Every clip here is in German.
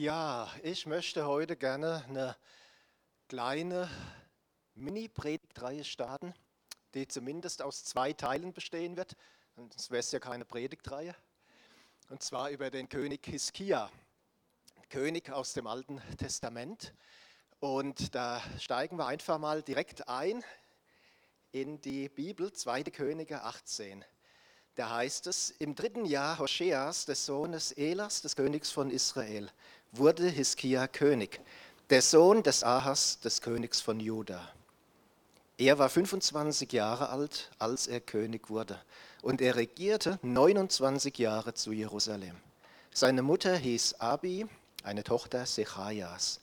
Ja, ich möchte heute gerne eine kleine Mini-Predigtreihe starten, die zumindest aus zwei Teilen bestehen wird. Sonst wäre es ja keine Predigtreihe. Und zwar über den König Hiskia, König aus dem Alten Testament. Und da steigen wir einfach mal direkt ein in die Bibel, 2. Könige 18. Da heißt es, im dritten Jahr Hoscheas, des Sohnes Elas, des Königs von Israel, wurde Hiskia König, der Sohn des Ahas, des Königs von Juda. Er war 25 Jahre alt, als er König wurde, und er regierte 29 Jahre zu Jerusalem. Seine Mutter hieß Abi, eine Tochter Sechajas.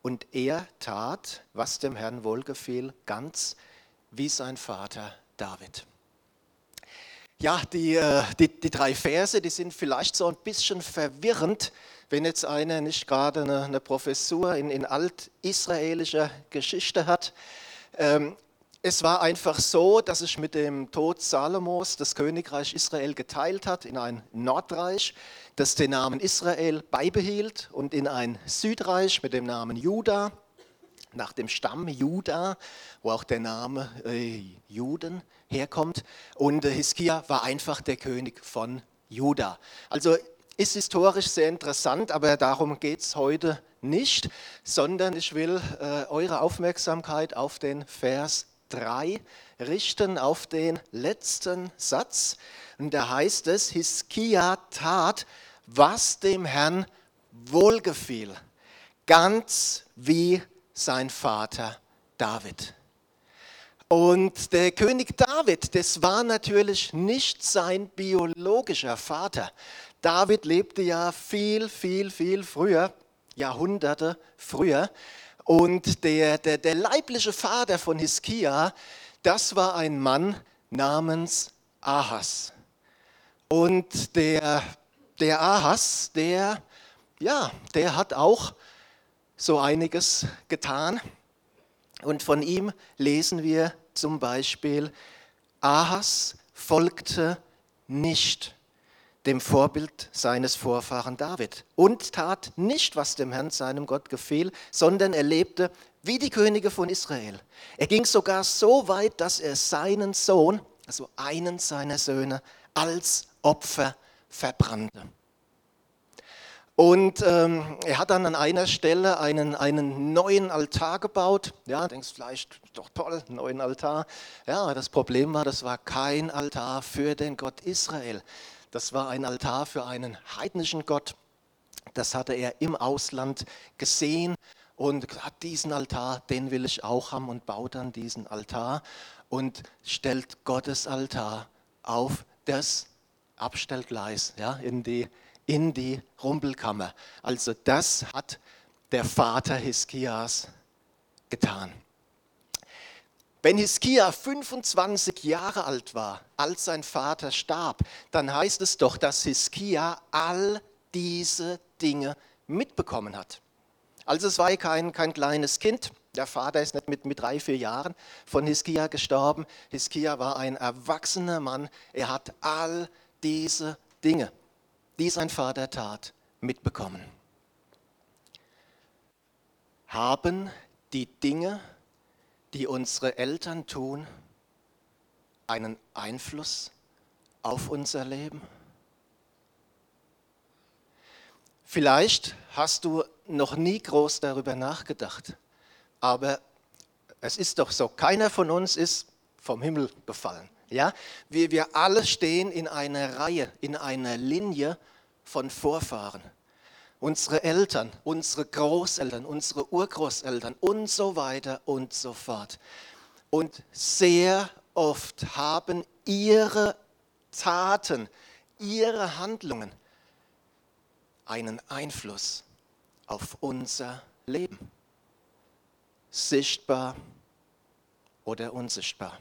Und er tat, was dem Herrn wohlgefiel, ganz wie sein Vater David. Ja, die, äh, die, die drei Verse, die sind vielleicht so ein bisschen verwirrend, wenn jetzt einer nicht gerade eine, eine Professur in, in altisraelischer Geschichte hat. Ähm, es war einfach so, dass sich mit dem Tod Salomos das Königreich Israel geteilt hat in ein Nordreich, das den Namen Israel beibehielt und in ein Südreich mit dem Namen Juda nach dem Stamm Juda, wo auch der Name äh, Juden herkommt. Und Hiskia war einfach der König von Juda. Also ist historisch sehr interessant, aber darum geht es heute nicht, sondern ich will äh, eure Aufmerksamkeit auf den Vers 3 richten, auf den letzten Satz. Und da heißt es, Hiskia tat, was dem Herrn wohlgefiel, ganz wie sein Vater David. Und der König David, das war natürlich nicht sein biologischer Vater. David lebte ja viel, viel, viel früher, Jahrhunderte früher. Und der, der, der leibliche Vater von Hiskia, das war ein Mann namens Ahas. Und der, der Ahas, der, ja, der hat auch so einiges getan. Und von ihm lesen wir zum Beispiel, Ahas folgte nicht dem Vorbild seines Vorfahren David und tat nicht, was dem Herrn, seinem Gott, gefiel, sondern er lebte wie die Könige von Israel. Er ging sogar so weit, dass er seinen Sohn, also einen seiner Söhne, als Opfer verbrannte. Und ähm, er hat dann an einer Stelle einen, einen neuen Altar gebaut. Ja, denkst vielleicht, doch toll, neuen Altar. Ja, das Problem war, das war kein Altar für den Gott Israel. Das war ein Altar für einen heidnischen Gott. Das hatte er im Ausland gesehen und gesagt, diesen Altar, den will ich auch haben und baut dann diesen Altar und stellt Gottes Altar auf das Abstellgleis, ja, in die in die Rumpelkammer. Also das hat der Vater Hiskias getan. Wenn Hiskia 25 Jahre alt war, als sein Vater starb, dann heißt es doch, dass Hiskia all diese Dinge mitbekommen hat. Also es war kein, kein kleines Kind. Der Vater ist nicht mit, mit drei, vier Jahren von Hiskia gestorben. Hiskia war ein erwachsener Mann. Er hat all diese Dinge die sein Vater tat, mitbekommen. Haben die Dinge, die unsere Eltern tun, einen Einfluss auf unser Leben? Vielleicht hast du noch nie groß darüber nachgedacht, aber es ist doch so, keiner von uns ist vom Himmel befallen. Ja? Wir, wir alle stehen in einer Reihe, in einer Linie von Vorfahren. Unsere Eltern, unsere Großeltern, unsere Urgroßeltern und so weiter und so fort. Und sehr oft haben ihre Taten, ihre Handlungen einen Einfluss auf unser Leben. Sichtbar oder unsichtbar.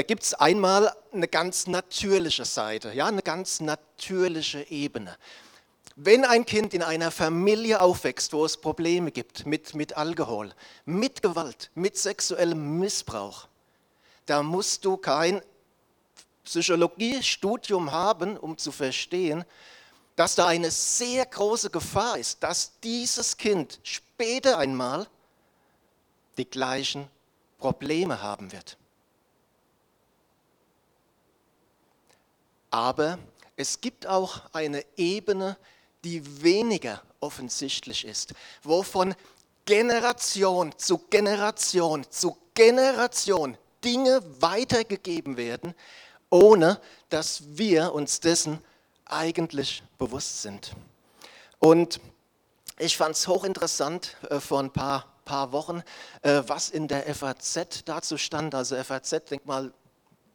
Da gibt es einmal eine ganz natürliche Seite, ja, eine ganz natürliche Ebene. Wenn ein Kind in einer Familie aufwächst, wo es Probleme gibt mit, mit Alkohol, mit Gewalt, mit sexuellem Missbrauch, da musst du kein Psychologiestudium haben, um zu verstehen, dass da eine sehr große Gefahr ist, dass dieses Kind später einmal die gleichen Probleme haben wird. Aber es gibt auch eine Ebene, die weniger offensichtlich ist, wo von Generation zu Generation zu Generation Dinge weitergegeben werden, ohne dass wir uns dessen eigentlich bewusst sind. Und ich fand es hochinteressant äh, vor ein paar, paar Wochen, äh, was in der FAZ dazu stand. Also FAZ, denk mal,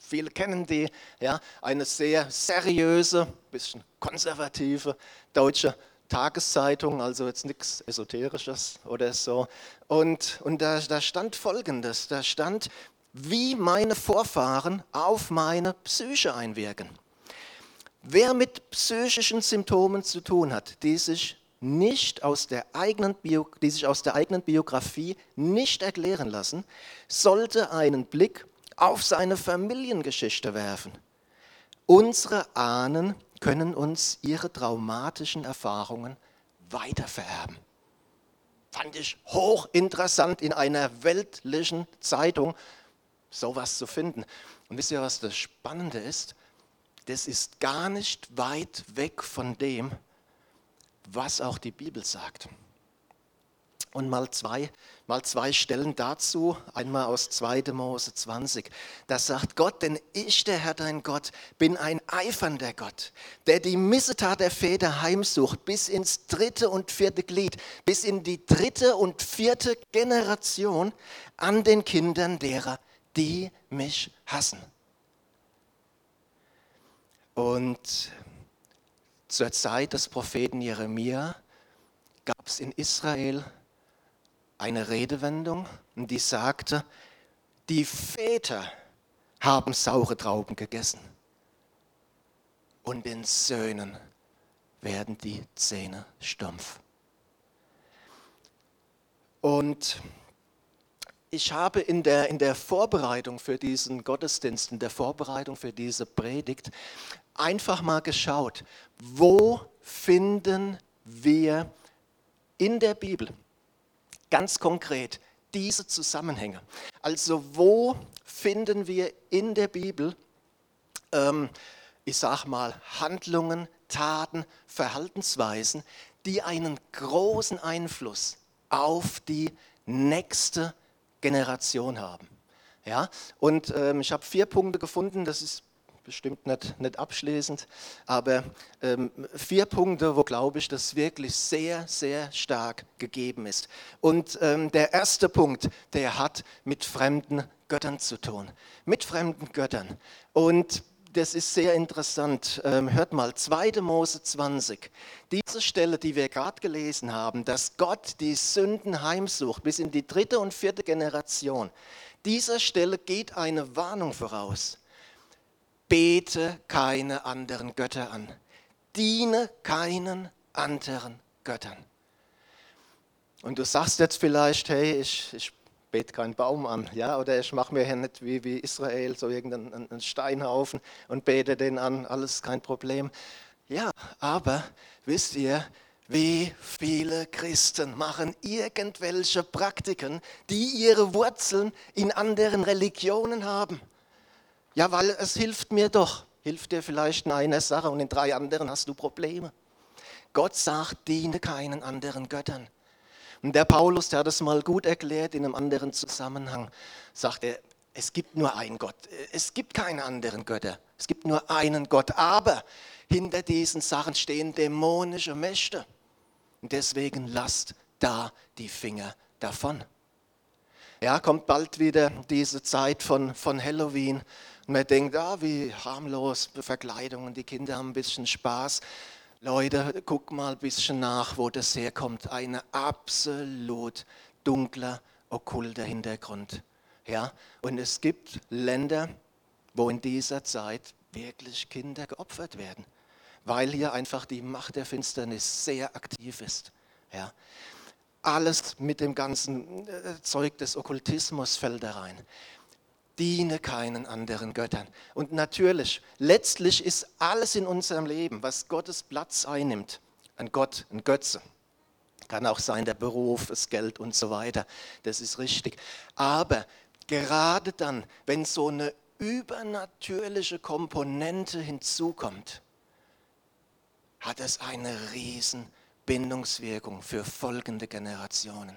viele kennen die, ja, eine sehr seriöse, bisschen konservative deutsche Tageszeitung, also jetzt nichts Esoterisches oder so. Und, und da, da stand Folgendes, da stand, wie meine Vorfahren auf meine Psyche einwirken. Wer mit psychischen Symptomen zu tun hat, die sich nicht aus der eigenen Bio, die sich aus der eigenen Biografie nicht erklären lassen, sollte einen Blick auf seine Familiengeschichte werfen. Unsere Ahnen können uns ihre traumatischen Erfahrungen weitervererben. Fand ich hochinteressant in einer weltlichen Zeitung sowas zu finden. Und wisst ihr, was das Spannende ist? Das ist gar nicht weit weg von dem, was auch die Bibel sagt. Und mal zwei, mal zwei Stellen dazu, einmal aus 2. Mose 20. Da sagt Gott, denn ich, der Herr dein Gott, bin ein eifernder Gott, der die Missetat der Väter heimsucht bis ins dritte und vierte Glied, bis in die dritte und vierte Generation an den Kindern derer, die mich hassen. Und zur Zeit des Propheten Jeremia gab es in Israel eine Redewendung, die sagte, die Väter haben saure Trauben gegessen und den Söhnen werden die Zähne stumpf. Und ich habe in der, in der Vorbereitung für diesen Gottesdienst, in der Vorbereitung für diese Predigt einfach mal geschaut, wo finden wir in der Bibel ganz konkret diese Zusammenhänge. Also wo finden wir in der Bibel, ähm, ich sage mal, Handlungen, Taten, Verhaltensweisen, die einen großen Einfluss auf die nächste Generation haben. Ja? Und ähm, ich habe vier Punkte gefunden, das ist bestimmt nicht, nicht abschließend, aber ähm, vier Punkte, wo glaube ich, das wirklich sehr, sehr stark gegeben ist. Und ähm, der erste Punkt, der hat mit fremden Göttern zu tun. Mit fremden Göttern. Und das ist sehr interessant. Ähm, hört mal, 2. Mose 20. Diese Stelle, die wir gerade gelesen haben, dass Gott die Sünden heimsucht bis in die dritte und vierte Generation. Dieser Stelle geht eine Warnung voraus bete keine anderen Götter an. Diene keinen anderen Göttern. Und du sagst jetzt vielleicht, hey, ich, ich bete keinen Baum an, ja, oder ich mache mir hier nicht wie, wie Israel so irgendeinen Steinhaufen und bete den an, alles kein Problem. Ja, aber wisst ihr, wie viele Christen machen irgendwelche Praktiken, die ihre Wurzeln in anderen Religionen haben? Ja, weil es hilft mir doch. Hilft dir vielleicht in einer Sache und in drei anderen hast du Probleme. Gott sagt, diene keinen anderen Göttern. Und der Paulus, der hat es mal gut erklärt in einem anderen Zusammenhang, sagt er, es gibt nur einen Gott. Es gibt keine anderen Götter. Es gibt nur einen Gott. Aber hinter diesen Sachen stehen dämonische Mächte. Und deswegen lasst da die Finger davon. Ja, kommt bald wieder diese Zeit von, von Halloween. Und man denkt, ah, wie harmlos Verkleidungen, die Kinder haben ein bisschen Spaß. Leute, guck mal ein bisschen nach, wo das herkommt. Ein absolut dunkler, okkulter Hintergrund. Ja? Und es gibt Länder, wo in dieser Zeit wirklich Kinder geopfert werden, weil hier einfach die Macht der Finsternis sehr aktiv ist. Ja? Alles mit dem ganzen äh, Zeug des Okkultismus fällt da rein. Diene keinen anderen Göttern. Und natürlich, letztlich ist alles in unserem Leben, was Gottes Platz einnimmt, ein Gott, ein Götze. Kann auch sein der Beruf, das Geld und so weiter. Das ist richtig. Aber gerade dann, wenn so eine übernatürliche Komponente hinzukommt, hat es eine riesen Bindungswirkung für folgende Generationen.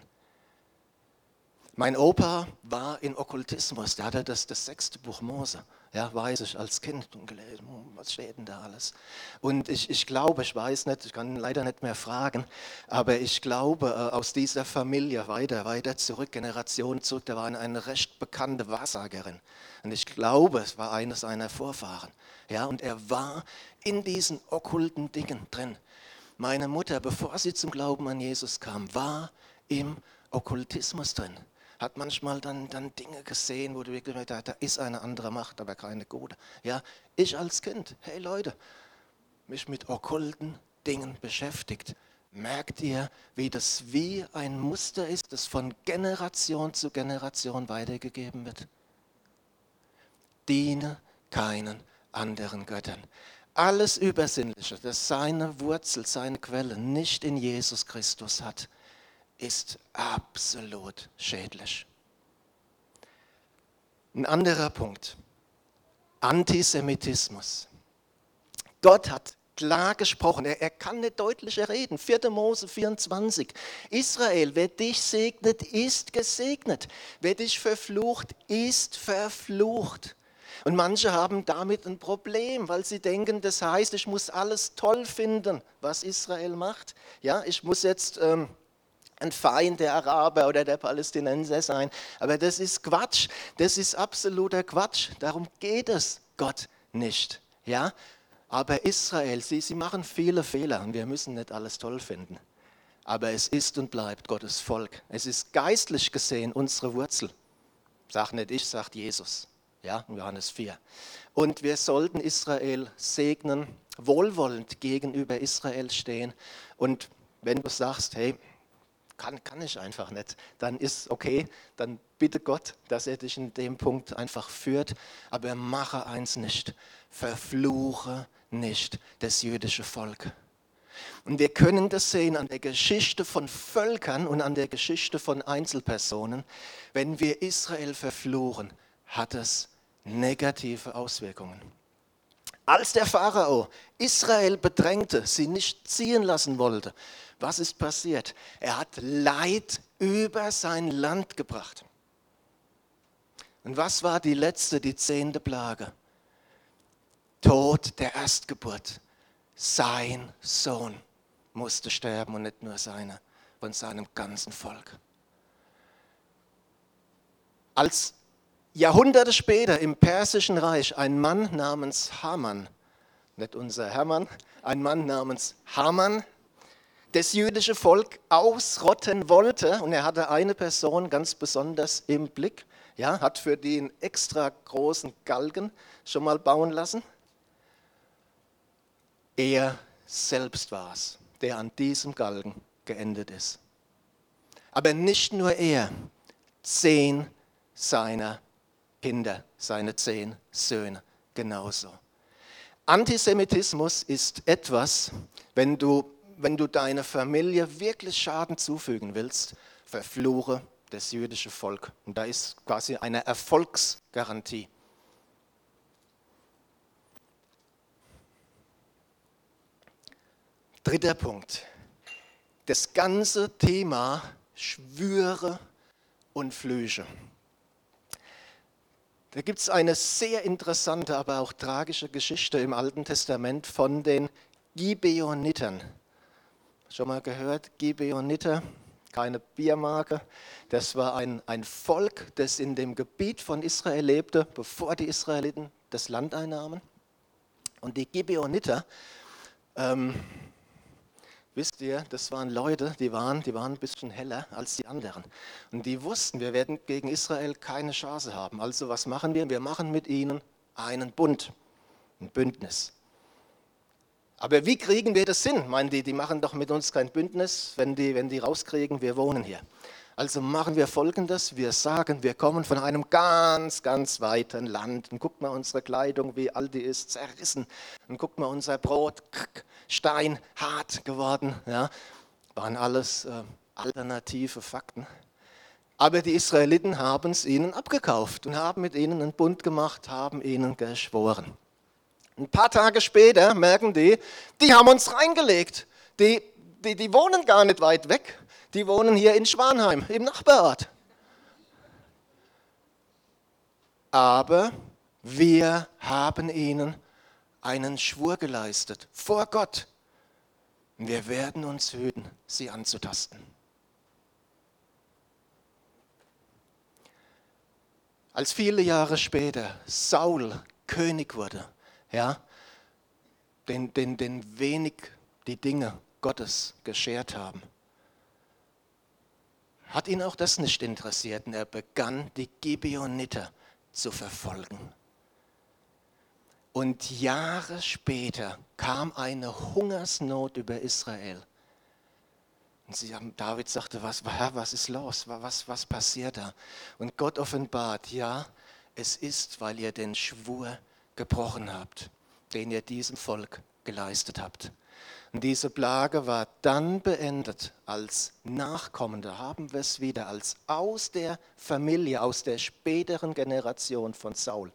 Mein Opa war in Okkultismus, der hatte das, das sechste Buch Mose, ja, weiß ich, als Kind gelesen, hm, was steht denn da alles? Und ich, ich glaube, ich weiß nicht, ich kann leider nicht mehr fragen, aber ich glaube, äh, aus dieser Familie weiter, weiter zurück, Generationen zurück, da war eine recht bekannte Wahrsagerin. Und ich glaube, es war einer seiner Vorfahren. Ja, und er war in diesen okkulten Dingen drin. Meine Mutter, bevor sie zum Glauben an Jesus kam, war im Okkultismus drin hat manchmal dann, dann Dinge gesehen, wo du wirklich da, da ist eine andere Macht, aber keine gute. Ja, ich als Kind, hey Leute, mich mit okkulten Dingen beschäftigt. Merkt ihr, wie das wie ein Muster ist, das von Generation zu Generation weitergegeben wird? Diene keinen anderen Göttern. Alles Übersinnliche, das seine Wurzel, seine Quelle nicht in Jesus Christus hat, ist absolut schädlich. Ein anderer Punkt. Antisemitismus. Gott hat klar gesprochen. Er, er, kann nicht deutlicher reden. 4. Mose 24. Israel, wer dich segnet, ist gesegnet. Wer dich verflucht, ist verflucht. Und manche haben damit ein Problem, weil sie denken, das heißt, ich muss alles toll finden, was Israel macht. Ja, ich muss jetzt ähm, ein Feind der Araber oder der Palästinenser sein. Aber das ist Quatsch. Das ist absoluter Quatsch. Darum geht es Gott nicht. Ja? Aber Israel, sie, sie machen viele Fehler und wir müssen nicht alles toll finden. Aber es ist und bleibt Gottes Volk. Es ist geistlich gesehen unsere Wurzel. Sag nicht ich, sagt Jesus. Ja, Johannes 4. Und wir sollten Israel segnen, wohlwollend gegenüber Israel stehen. Und wenn du sagst, hey, kann, kann ich einfach nicht. Dann ist okay, dann bitte Gott, dass er dich in dem Punkt einfach führt. Aber mache eins nicht, verfluche nicht das jüdische Volk. Und wir können das sehen an der Geschichte von Völkern und an der Geschichte von Einzelpersonen. Wenn wir Israel verfluchen, hat es negative Auswirkungen. Als der Pharao Israel bedrängte, sie nicht ziehen lassen wollte, was ist passiert? Er hat Leid über sein Land gebracht. Und was war die letzte, die zehnte Plage? Tod der Erstgeburt. Sein Sohn musste sterben und nicht nur seine, von seinem ganzen Volk. Als Jahrhunderte später im Persischen Reich ein Mann namens Haman, nicht unser Hermann, ein Mann namens Haman das jüdische Volk ausrotten wollte. Und er hatte eine Person ganz besonders im Blick, ja, hat für den extra großen Galgen schon mal bauen lassen. Er selbst war es, der an diesem Galgen geendet ist. Aber nicht nur er, zehn seiner Kinder, seine zehn Söhne genauso. Antisemitismus ist etwas, wenn du wenn du deiner Familie wirklich Schaden zufügen willst, verfluche das jüdische Volk. Und da ist quasi eine Erfolgsgarantie. Dritter Punkt. Das ganze Thema Schwüre und Flüche. Da gibt es eine sehr interessante, aber auch tragische Geschichte im Alten Testament von den Gibeonitern. Schon mal gehört? Gibeoniter, keine Biermarke. Das war ein, ein Volk, das in dem Gebiet von Israel lebte, bevor die Israeliten das Land einnahmen. Und die Gibeoniter, ähm, wisst ihr, das waren Leute, die waren, die waren ein bisschen heller als die anderen. Und die wussten, wir werden gegen Israel keine Chance haben. Also was machen wir? Wir machen mit ihnen einen Bund, ein Bündnis. Aber wie kriegen wir das hin? Meinen die, die machen doch mit uns kein Bündnis, wenn die, wenn die rauskriegen, wir wohnen hier. Also machen wir Folgendes, wir sagen, wir kommen von einem ganz, ganz weiten Land. Und guckt mal unsere Kleidung, wie alt die ist, zerrissen. Und guckt mal unser Brot, Stein, hart geworden. Ja, waren alles äh, alternative Fakten. Aber die Israeliten haben es ihnen abgekauft und haben mit ihnen einen Bund gemacht, haben ihnen geschworen. Ein paar Tage später merken die, die haben uns reingelegt. Die, die, die wohnen gar nicht weit weg. Die wohnen hier in Schwanheim, im Nachbarort. Aber wir haben ihnen einen Schwur geleistet vor Gott. Wir werden uns hüten, sie anzutasten. Als viele Jahre später Saul König wurde, ja, den, den, den wenig die Dinge Gottes geschert haben, hat ihn auch das nicht interessiert und er begann, die Gibeoniter zu verfolgen. Und Jahre später kam eine Hungersnot über Israel. Und sie haben, David sagte, was, was ist los? Was, was passiert da? Und Gott offenbart, ja, es ist, weil ihr den Schwur gebrochen habt, den ihr diesem Volk geleistet habt. Und diese Plage war dann beendet, als Nachkommende, haben wir es wieder, als aus der Familie, aus der späteren Generation von Saul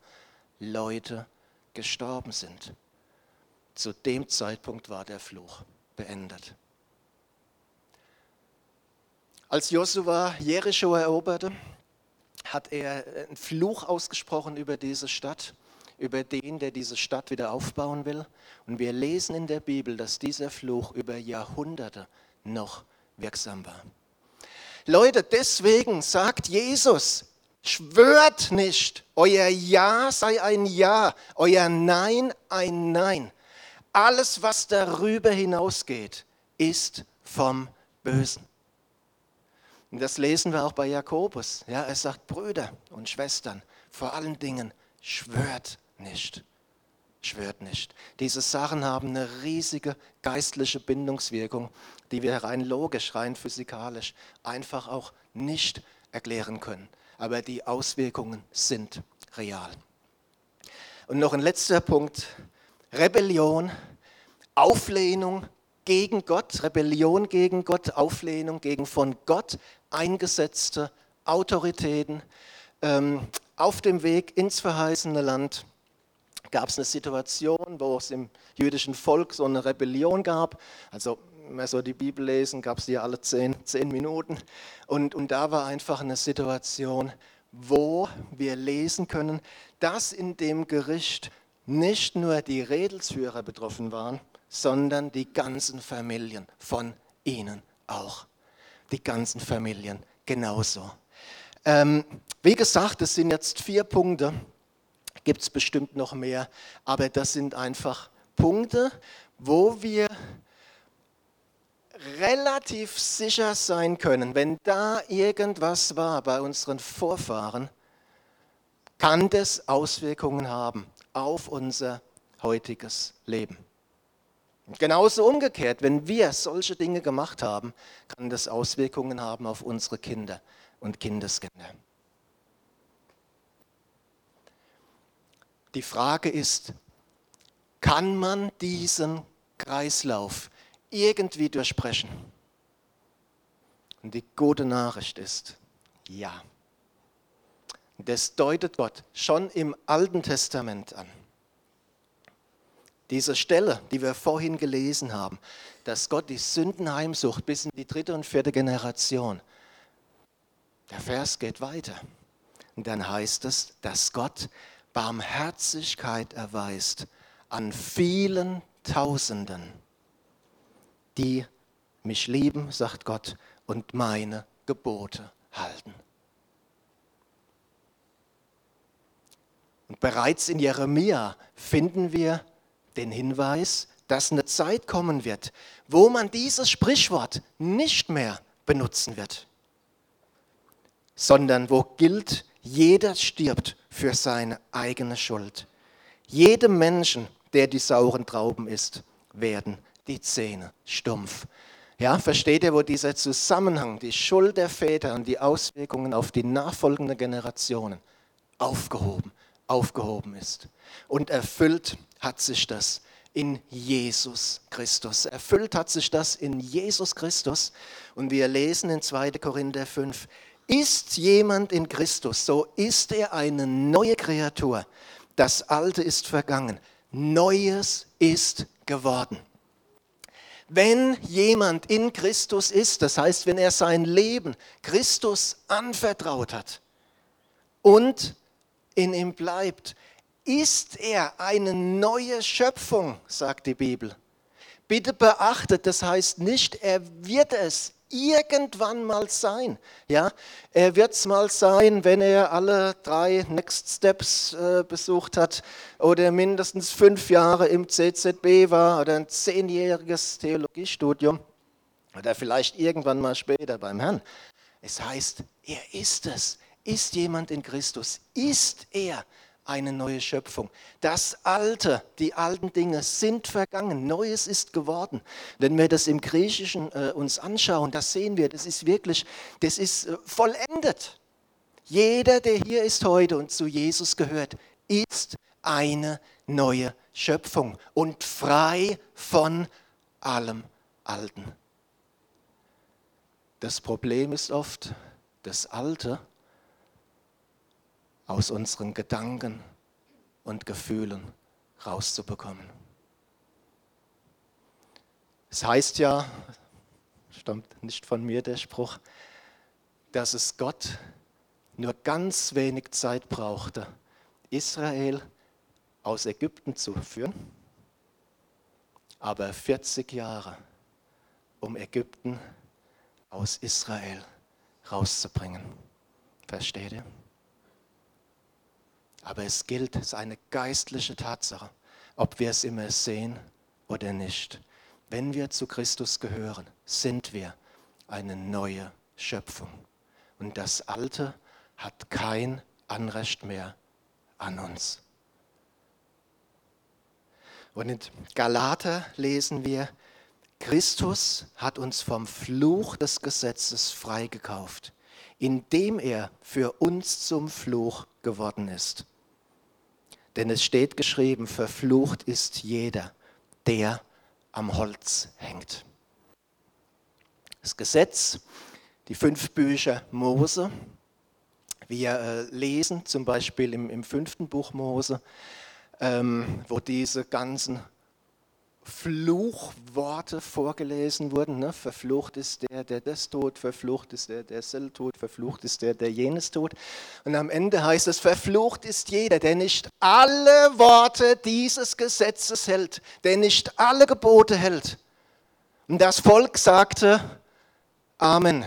Leute gestorben sind. Zu dem Zeitpunkt war der Fluch beendet. Als Josua Jericho eroberte, hat er einen Fluch ausgesprochen über diese Stadt über den, der diese Stadt wieder aufbauen will. Und wir lesen in der Bibel, dass dieser Fluch über Jahrhunderte noch wirksam war. Leute, deswegen sagt Jesus, schwört nicht, euer Ja sei ein Ja, euer Nein ein Nein. Alles, was darüber hinausgeht, ist vom Bösen. Und das lesen wir auch bei Jakobus. Ja, er sagt, Brüder und Schwestern, vor allen Dingen schwört nicht. Schwört nicht. Diese Sachen haben eine riesige geistliche Bindungswirkung, die wir rein logisch, rein physikalisch einfach auch nicht erklären können. Aber die Auswirkungen sind real. Und noch ein letzter Punkt. Rebellion, Auflehnung gegen Gott, Rebellion gegen Gott, Auflehnung gegen von Gott eingesetzte Autoritäten ähm, auf dem Weg ins verheißene Land gab es eine Situation, wo es im jüdischen Volk so eine Rebellion gab. Also, wenn wir so die Bibel lesen, gab es die alle zehn, zehn Minuten. Und, und da war einfach eine Situation, wo wir lesen können, dass in dem Gericht nicht nur die Redelsführer betroffen waren, sondern die ganzen Familien von ihnen auch. Die ganzen Familien genauso. Ähm, wie gesagt, es sind jetzt vier Punkte, gibt es bestimmt noch mehr, aber das sind einfach Punkte, wo wir relativ sicher sein können, wenn da irgendwas war bei unseren Vorfahren, kann das Auswirkungen haben auf unser heutiges Leben. Genauso umgekehrt, wenn wir solche Dinge gemacht haben, kann das Auswirkungen haben auf unsere Kinder und Kindeskinder. Die Frage ist, kann man diesen Kreislauf irgendwie durchbrechen? Und die gute Nachricht ist, ja. Das deutet Gott schon im Alten Testament an. Diese Stelle, die wir vorhin gelesen haben, dass Gott die Sünden heimsucht bis in die dritte und vierte Generation. Der Vers geht weiter. Und dann heißt es, dass Gott Barmherzigkeit erweist an vielen Tausenden, die mich lieben, sagt Gott, und meine Gebote halten. Und bereits in Jeremia finden wir den Hinweis, dass eine Zeit kommen wird, wo man dieses Sprichwort nicht mehr benutzen wird, sondern wo gilt, jeder stirbt für seine eigene Schuld. Jedem Menschen, der die sauren Trauben isst, werden die Zähne stumpf. Ja, versteht ihr, wo dieser Zusammenhang, die Schuld der Väter und die Auswirkungen auf die nachfolgenden Generationen aufgehoben, aufgehoben ist? Und erfüllt hat sich das in Jesus Christus. Erfüllt hat sich das in Jesus Christus. Und wir lesen in 2. Korinther 5, ist jemand in Christus, so ist er eine neue Kreatur. Das Alte ist vergangen. Neues ist geworden. Wenn jemand in Christus ist, das heißt, wenn er sein Leben Christus anvertraut hat und in ihm bleibt, ist er eine neue Schöpfung, sagt die Bibel. Bitte beachtet, das heißt nicht, er wird es irgendwann mal sein. Ja, er wird es mal sein, wenn er alle drei Next Steps äh, besucht hat oder mindestens fünf Jahre im CZB war oder ein zehnjähriges Theologiestudium oder vielleicht irgendwann mal später beim Herrn. Es heißt, er ist es. Ist jemand in Christus? Ist er? Eine neue Schöpfung. Das Alte, die alten Dinge sind vergangen, Neues ist geworden. Wenn wir das im Griechischen äh, uns anschauen, das sehen wir, das ist wirklich, das ist äh, vollendet. Jeder, der hier ist heute und zu Jesus gehört, ist eine neue Schöpfung und frei von allem Alten. Das Problem ist oft, das Alte aus unseren Gedanken und Gefühlen rauszubekommen. Es heißt ja, stammt nicht von mir der Spruch, dass es Gott nur ganz wenig Zeit brauchte, Israel aus Ägypten zu führen, aber 40 Jahre, um Ägypten aus Israel rauszubringen. Versteht ihr? Aber es gilt, es ist eine geistliche Tatsache, ob wir es immer sehen oder nicht. Wenn wir zu Christus gehören, sind wir eine neue Schöpfung. Und das Alte hat kein Anrecht mehr an uns. Und in Galater lesen wir, Christus hat uns vom Fluch des Gesetzes freigekauft, indem er für uns zum Fluch geworden ist. Denn es steht geschrieben, verflucht ist jeder, der am Holz hängt. Das Gesetz, die fünf Bücher Mose, wir äh, lesen zum Beispiel im, im fünften Buch Mose, ähm, wo diese ganzen Fluchworte vorgelesen wurden. Ne? Verflucht ist der, der das tut, verflucht ist der, der das tut, verflucht ist der, der jenes tut. Und am Ende heißt es, verflucht ist jeder, der nicht alle Worte dieses Gesetzes hält, der nicht alle Gebote hält. Und das Volk sagte, Amen.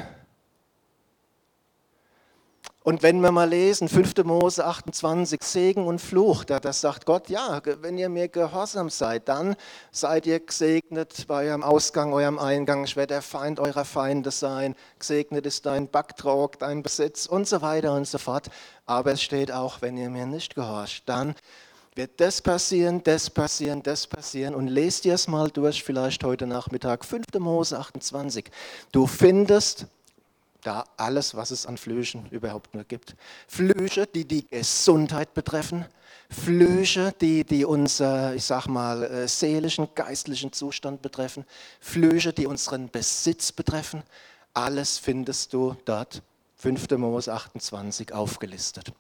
Und wenn wir mal lesen, 5. Mose 28, Segen und Fluch, da das sagt Gott, ja, wenn ihr mir gehorsam seid, dann seid ihr gesegnet bei eurem Ausgang, eurem Eingang. Ich werde der Feind eurer Feinde sein. Gesegnet ist dein Backtrog, dein Besitz und so weiter und so fort. Aber es steht auch, wenn ihr mir nicht gehorcht, dann wird das passieren, das passieren, das passieren. Und lest ihr es mal durch, vielleicht heute Nachmittag, 5. Mose 28. Du findest da alles, was es an Flüchen überhaupt nur gibt. Flüche, die die Gesundheit betreffen, Flüche, die, die unser, ich sag mal, äh, seelischen, geistlichen Zustand betreffen, Flüche, die unseren Besitz betreffen. Alles findest du dort, 5. Mose 28, aufgelistet.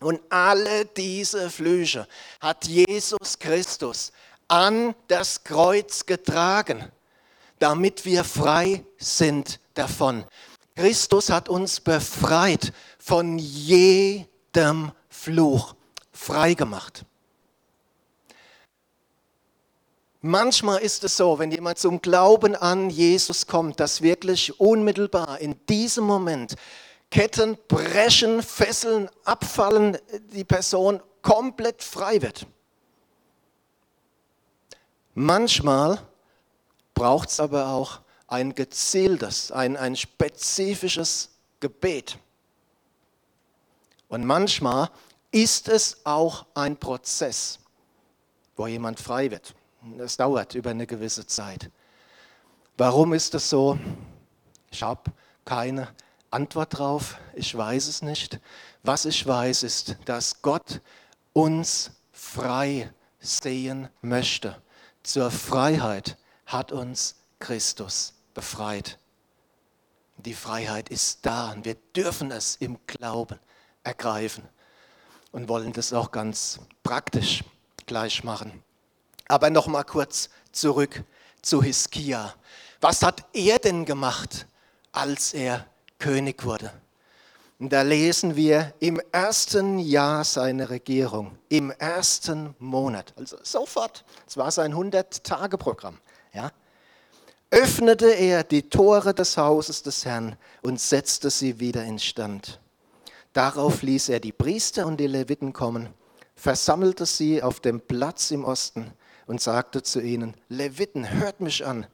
Und alle diese Flüche hat Jesus Christus an das Kreuz getragen, damit wir frei sind davon. Christus hat uns befreit von jedem Fluch, frei gemacht. Manchmal ist es so, wenn jemand zum Glauben an Jesus kommt, dass wirklich unmittelbar in diesem Moment Ketten brechen, Fesseln abfallen, die Person komplett frei wird. Manchmal braucht es aber auch ein gezieltes, ein, ein spezifisches Gebet. Und manchmal ist es auch ein Prozess, wo jemand frei wird. Das dauert über eine gewisse Zeit. Warum ist das so? Ich habe keine Antwort drauf. Ich weiß es nicht. Was ich weiß, ist, dass Gott uns frei sehen möchte. Zur Freiheit hat uns Christus befreit. Die Freiheit ist da und wir dürfen es im Glauben ergreifen und wollen das auch ganz praktisch gleich machen. Aber noch mal kurz zurück zu Hiskia. Was hat er denn gemacht, als er König wurde? Und da lesen wir im ersten Jahr seiner Regierung, im ersten Monat, also sofort, es war sein 100-Tage-Programm, ja, öffnete er die Tore des Hauses des Herrn und setzte sie wieder instand. Darauf ließ er die Priester und die Leviten kommen, versammelte sie auf dem Platz im Osten und sagte zu ihnen, Leviten, hört mich an,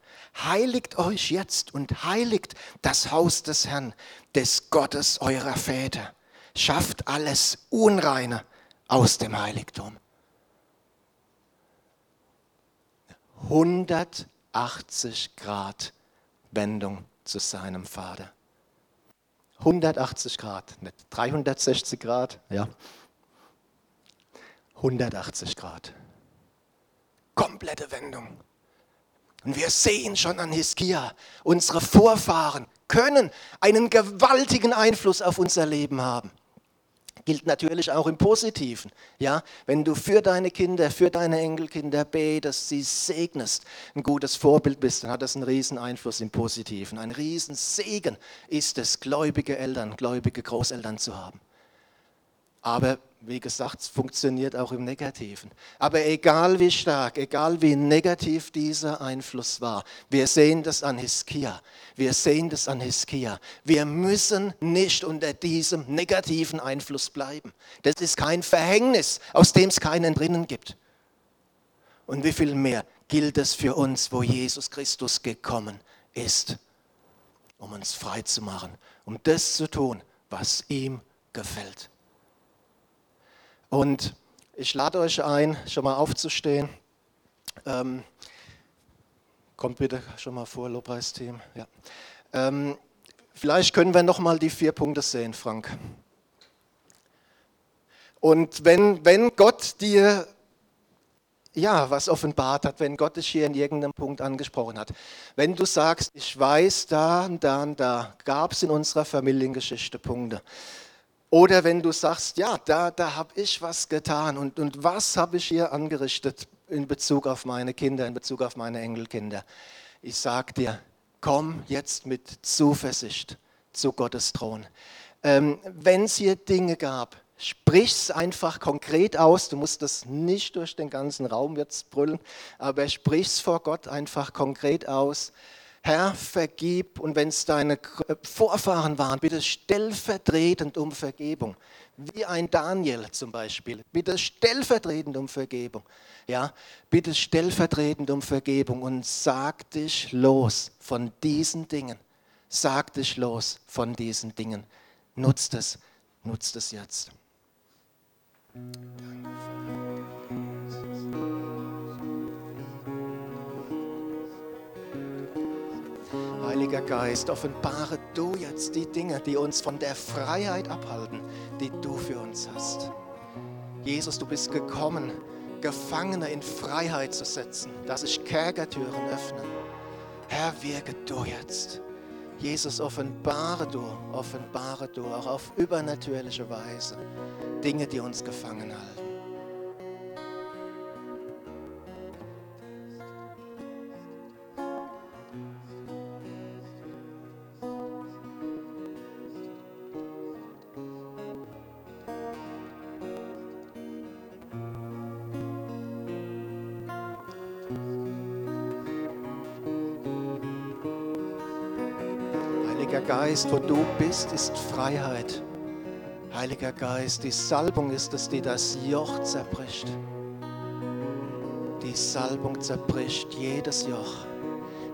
heiligt euch jetzt und heiligt das Haus des Herrn, des Gottes eurer Väter. Schafft alles Unreine aus dem Heiligtum. 180 Grad Wendung zu seinem Vater. 180 Grad, nicht 360 Grad, ja. 180 Grad. Komplette Wendung. Und wir sehen schon an Hiskia, unsere Vorfahren können einen gewaltigen Einfluss auf unser Leben haben. Gilt natürlich auch im Positiven. Ja, wenn du für deine Kinder, für deine Enkelkinder betest, sie segnest, ein gutes Vorbild bist, dann hat das einen riesen Einfluss im Positiven. Ein riesen Segen ist es, gläubige Eltern, gläubige Großeltern zu haben. Aber wie gesagt, es funktioniert auch im Negativen. Aber egal wie stark, egal wie negativ dieser Einfluss war, wir sehen das an Hiskia. Wir sehen das an Hiskia. Wir müssen nicht unter diesem negativen Einfluss bleiben. Das ist kein Verhängnis, aus dem es keinen drinnen gibt. Und wie viel mehr gilt es für uns, wo Jesus Christus gekommen ist, um uns frei zu machen, um das zu tun, was ihm gefällt. Und ich lade euch ein, schon mal aufzustehen. Ähm, kommt bitte schon mal vor, Lobpreisteam. Ja. Ähm, vielleicht können wir noch mal die vier Punkte sehen, Frank. Und wenn, wenn Gott dir ja, was offenbart hat, wenn Gott dich hier in irgendeinem Punkt angesprochen hat. Wenn du sagst, ich weiß, da und da und da gab es in unserer Familiengeschichte Punkte. Oder wenn du sagst, ja, da, da habe ich was getan und, und was habe ich hier angerichtet in Bezug auf meine Kinder, in Bezug auf meine Enkelkinder. Ich sage dir, komm jetzt mit Zuversicht zu Gottes Thron. Ähm, wenn es hier Dinge gab, sprich es einfach konkret aus. Du musst das nicht durch den ganzen Raum jetzt brüllen, aber sprich es vor Gott einfach konkret aus. Herr, vergib und wenn es deine Vorfahren waren, bitte stellvertretend um Vergebung. Wie ein Daniel zum Beispiel. Bitte stellvertretend um Vergebung. Ja, bitte stellvertretend um Vergebung und sag dich los von diesen Dingen. Sag dich los von diesen Dingen. Nutzt es, nutzt es jetzt. Heiliger Geist, offenbare du jetzt die Dinge, die uns von der Freiheit abhalten, die du für uns hast. Jesus, du bist gekommen, Gefangene in Freiheit zu setzen, dass sich Kerkertüren öffnen. Herr, wirke du jetzt. Jesus, offenbare du, offenbare du auch auf übernatürliche Weise Dinge, die uns gefangen halten. Geist, wo du bist, ist Freiheit. Heiliger Geist, die Salbung ist es, die das Joch zerbricht. Die Salbung zerbricht jedes Joch.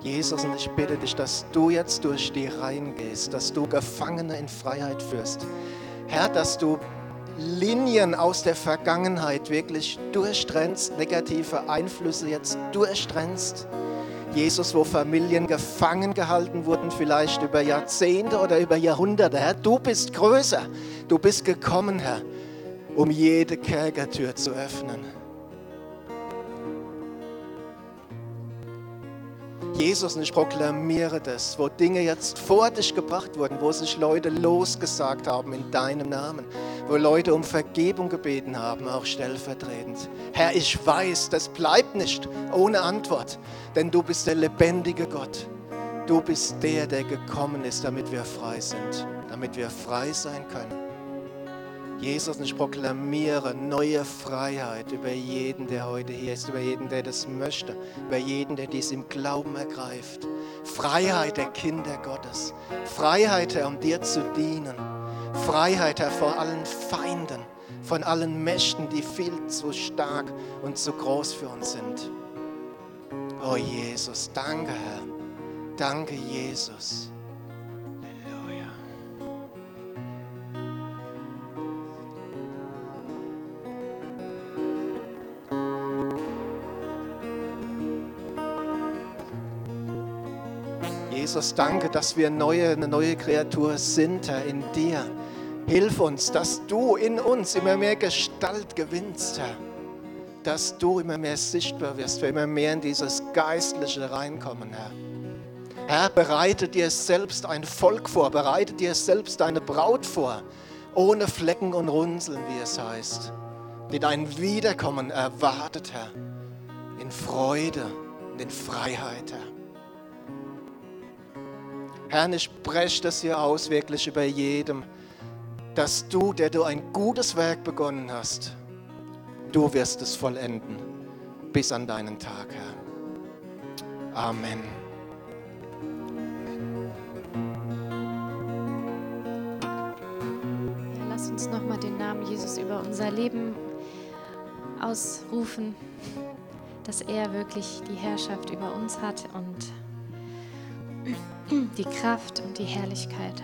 Jesus, und ich bitte dich, dass du jetzt durch die Reihen gehst, dass du Gefangene in Freiheit führst. Herr, dass du Linien aus der Vergangenheit wirklich durchtrennst, negative Einflüsse jetzt durchtrennst Jesus, wo Familien gefangen gehalten wurden, vielleicht über Jahrzehnte oder über Jahrhunderte. Herr, du bist größer. Du bist gekommen, Herr, um jede Kerkertür zu öffnen. Jesus, und ich proklamiere das, wo Dinge jetzt vor dich gebracht wurden, wo sich Leute losgesagt haben in deinem Namen, wo Leute um Vergebung gebeten haben, auch stellvertretend. Herr, ich weiß, das bleibt nicht ohne Antwort, denn du bist der lebendige Gott. Du bist der, der gekommen ist, damit wir frei sind, damit wir frei sein können. Jesus, und ich proklamiere neue Freiheit über jeden, der heute hier ist, über jeden, der das möchte, über jeden, der dies im Glauben ergreift. Freiheit der Kinder Gottes. Freiheit, Herr, um dir zu dienen. Freiheit, Herr, vor allen Feinden, von allen Mächten, die viel zu stark und zu groß für uns sind. Oh Jesus, danke, Herr. Danke, Jesus. Jesus, danke, dass wir neue, eine neue Kreatur sind, Herr, in dir. Hilf uns, dass du in uns immer mehr Gestalt gewinnst, Herr. Dass du immer mehr sichtbar wirst, wir immer mehr in dieses Geistliche reinkommen, Herr. Herr, bereite dir selbst ein Volk vor, bereite dir selbst deine Braut vor, ohne Flecken und Runzeln, wie es heißt, die dein Wiederkommen erwartet, Herr, in Freude und in Freiheit, Herr. Herr, ich spreche das hier aus, wirklich über jedem, dass du, der du ein gutes Werk begonnen hast, du wirst es vollenden bis an deinen Tag, Herr. Amen. Ja, lass uns nochmal den Namen Jesus über unser Leben ausrufen, dass er wirklich die Herrschaft über uns hat und die Kraft und die Herrlichkeit.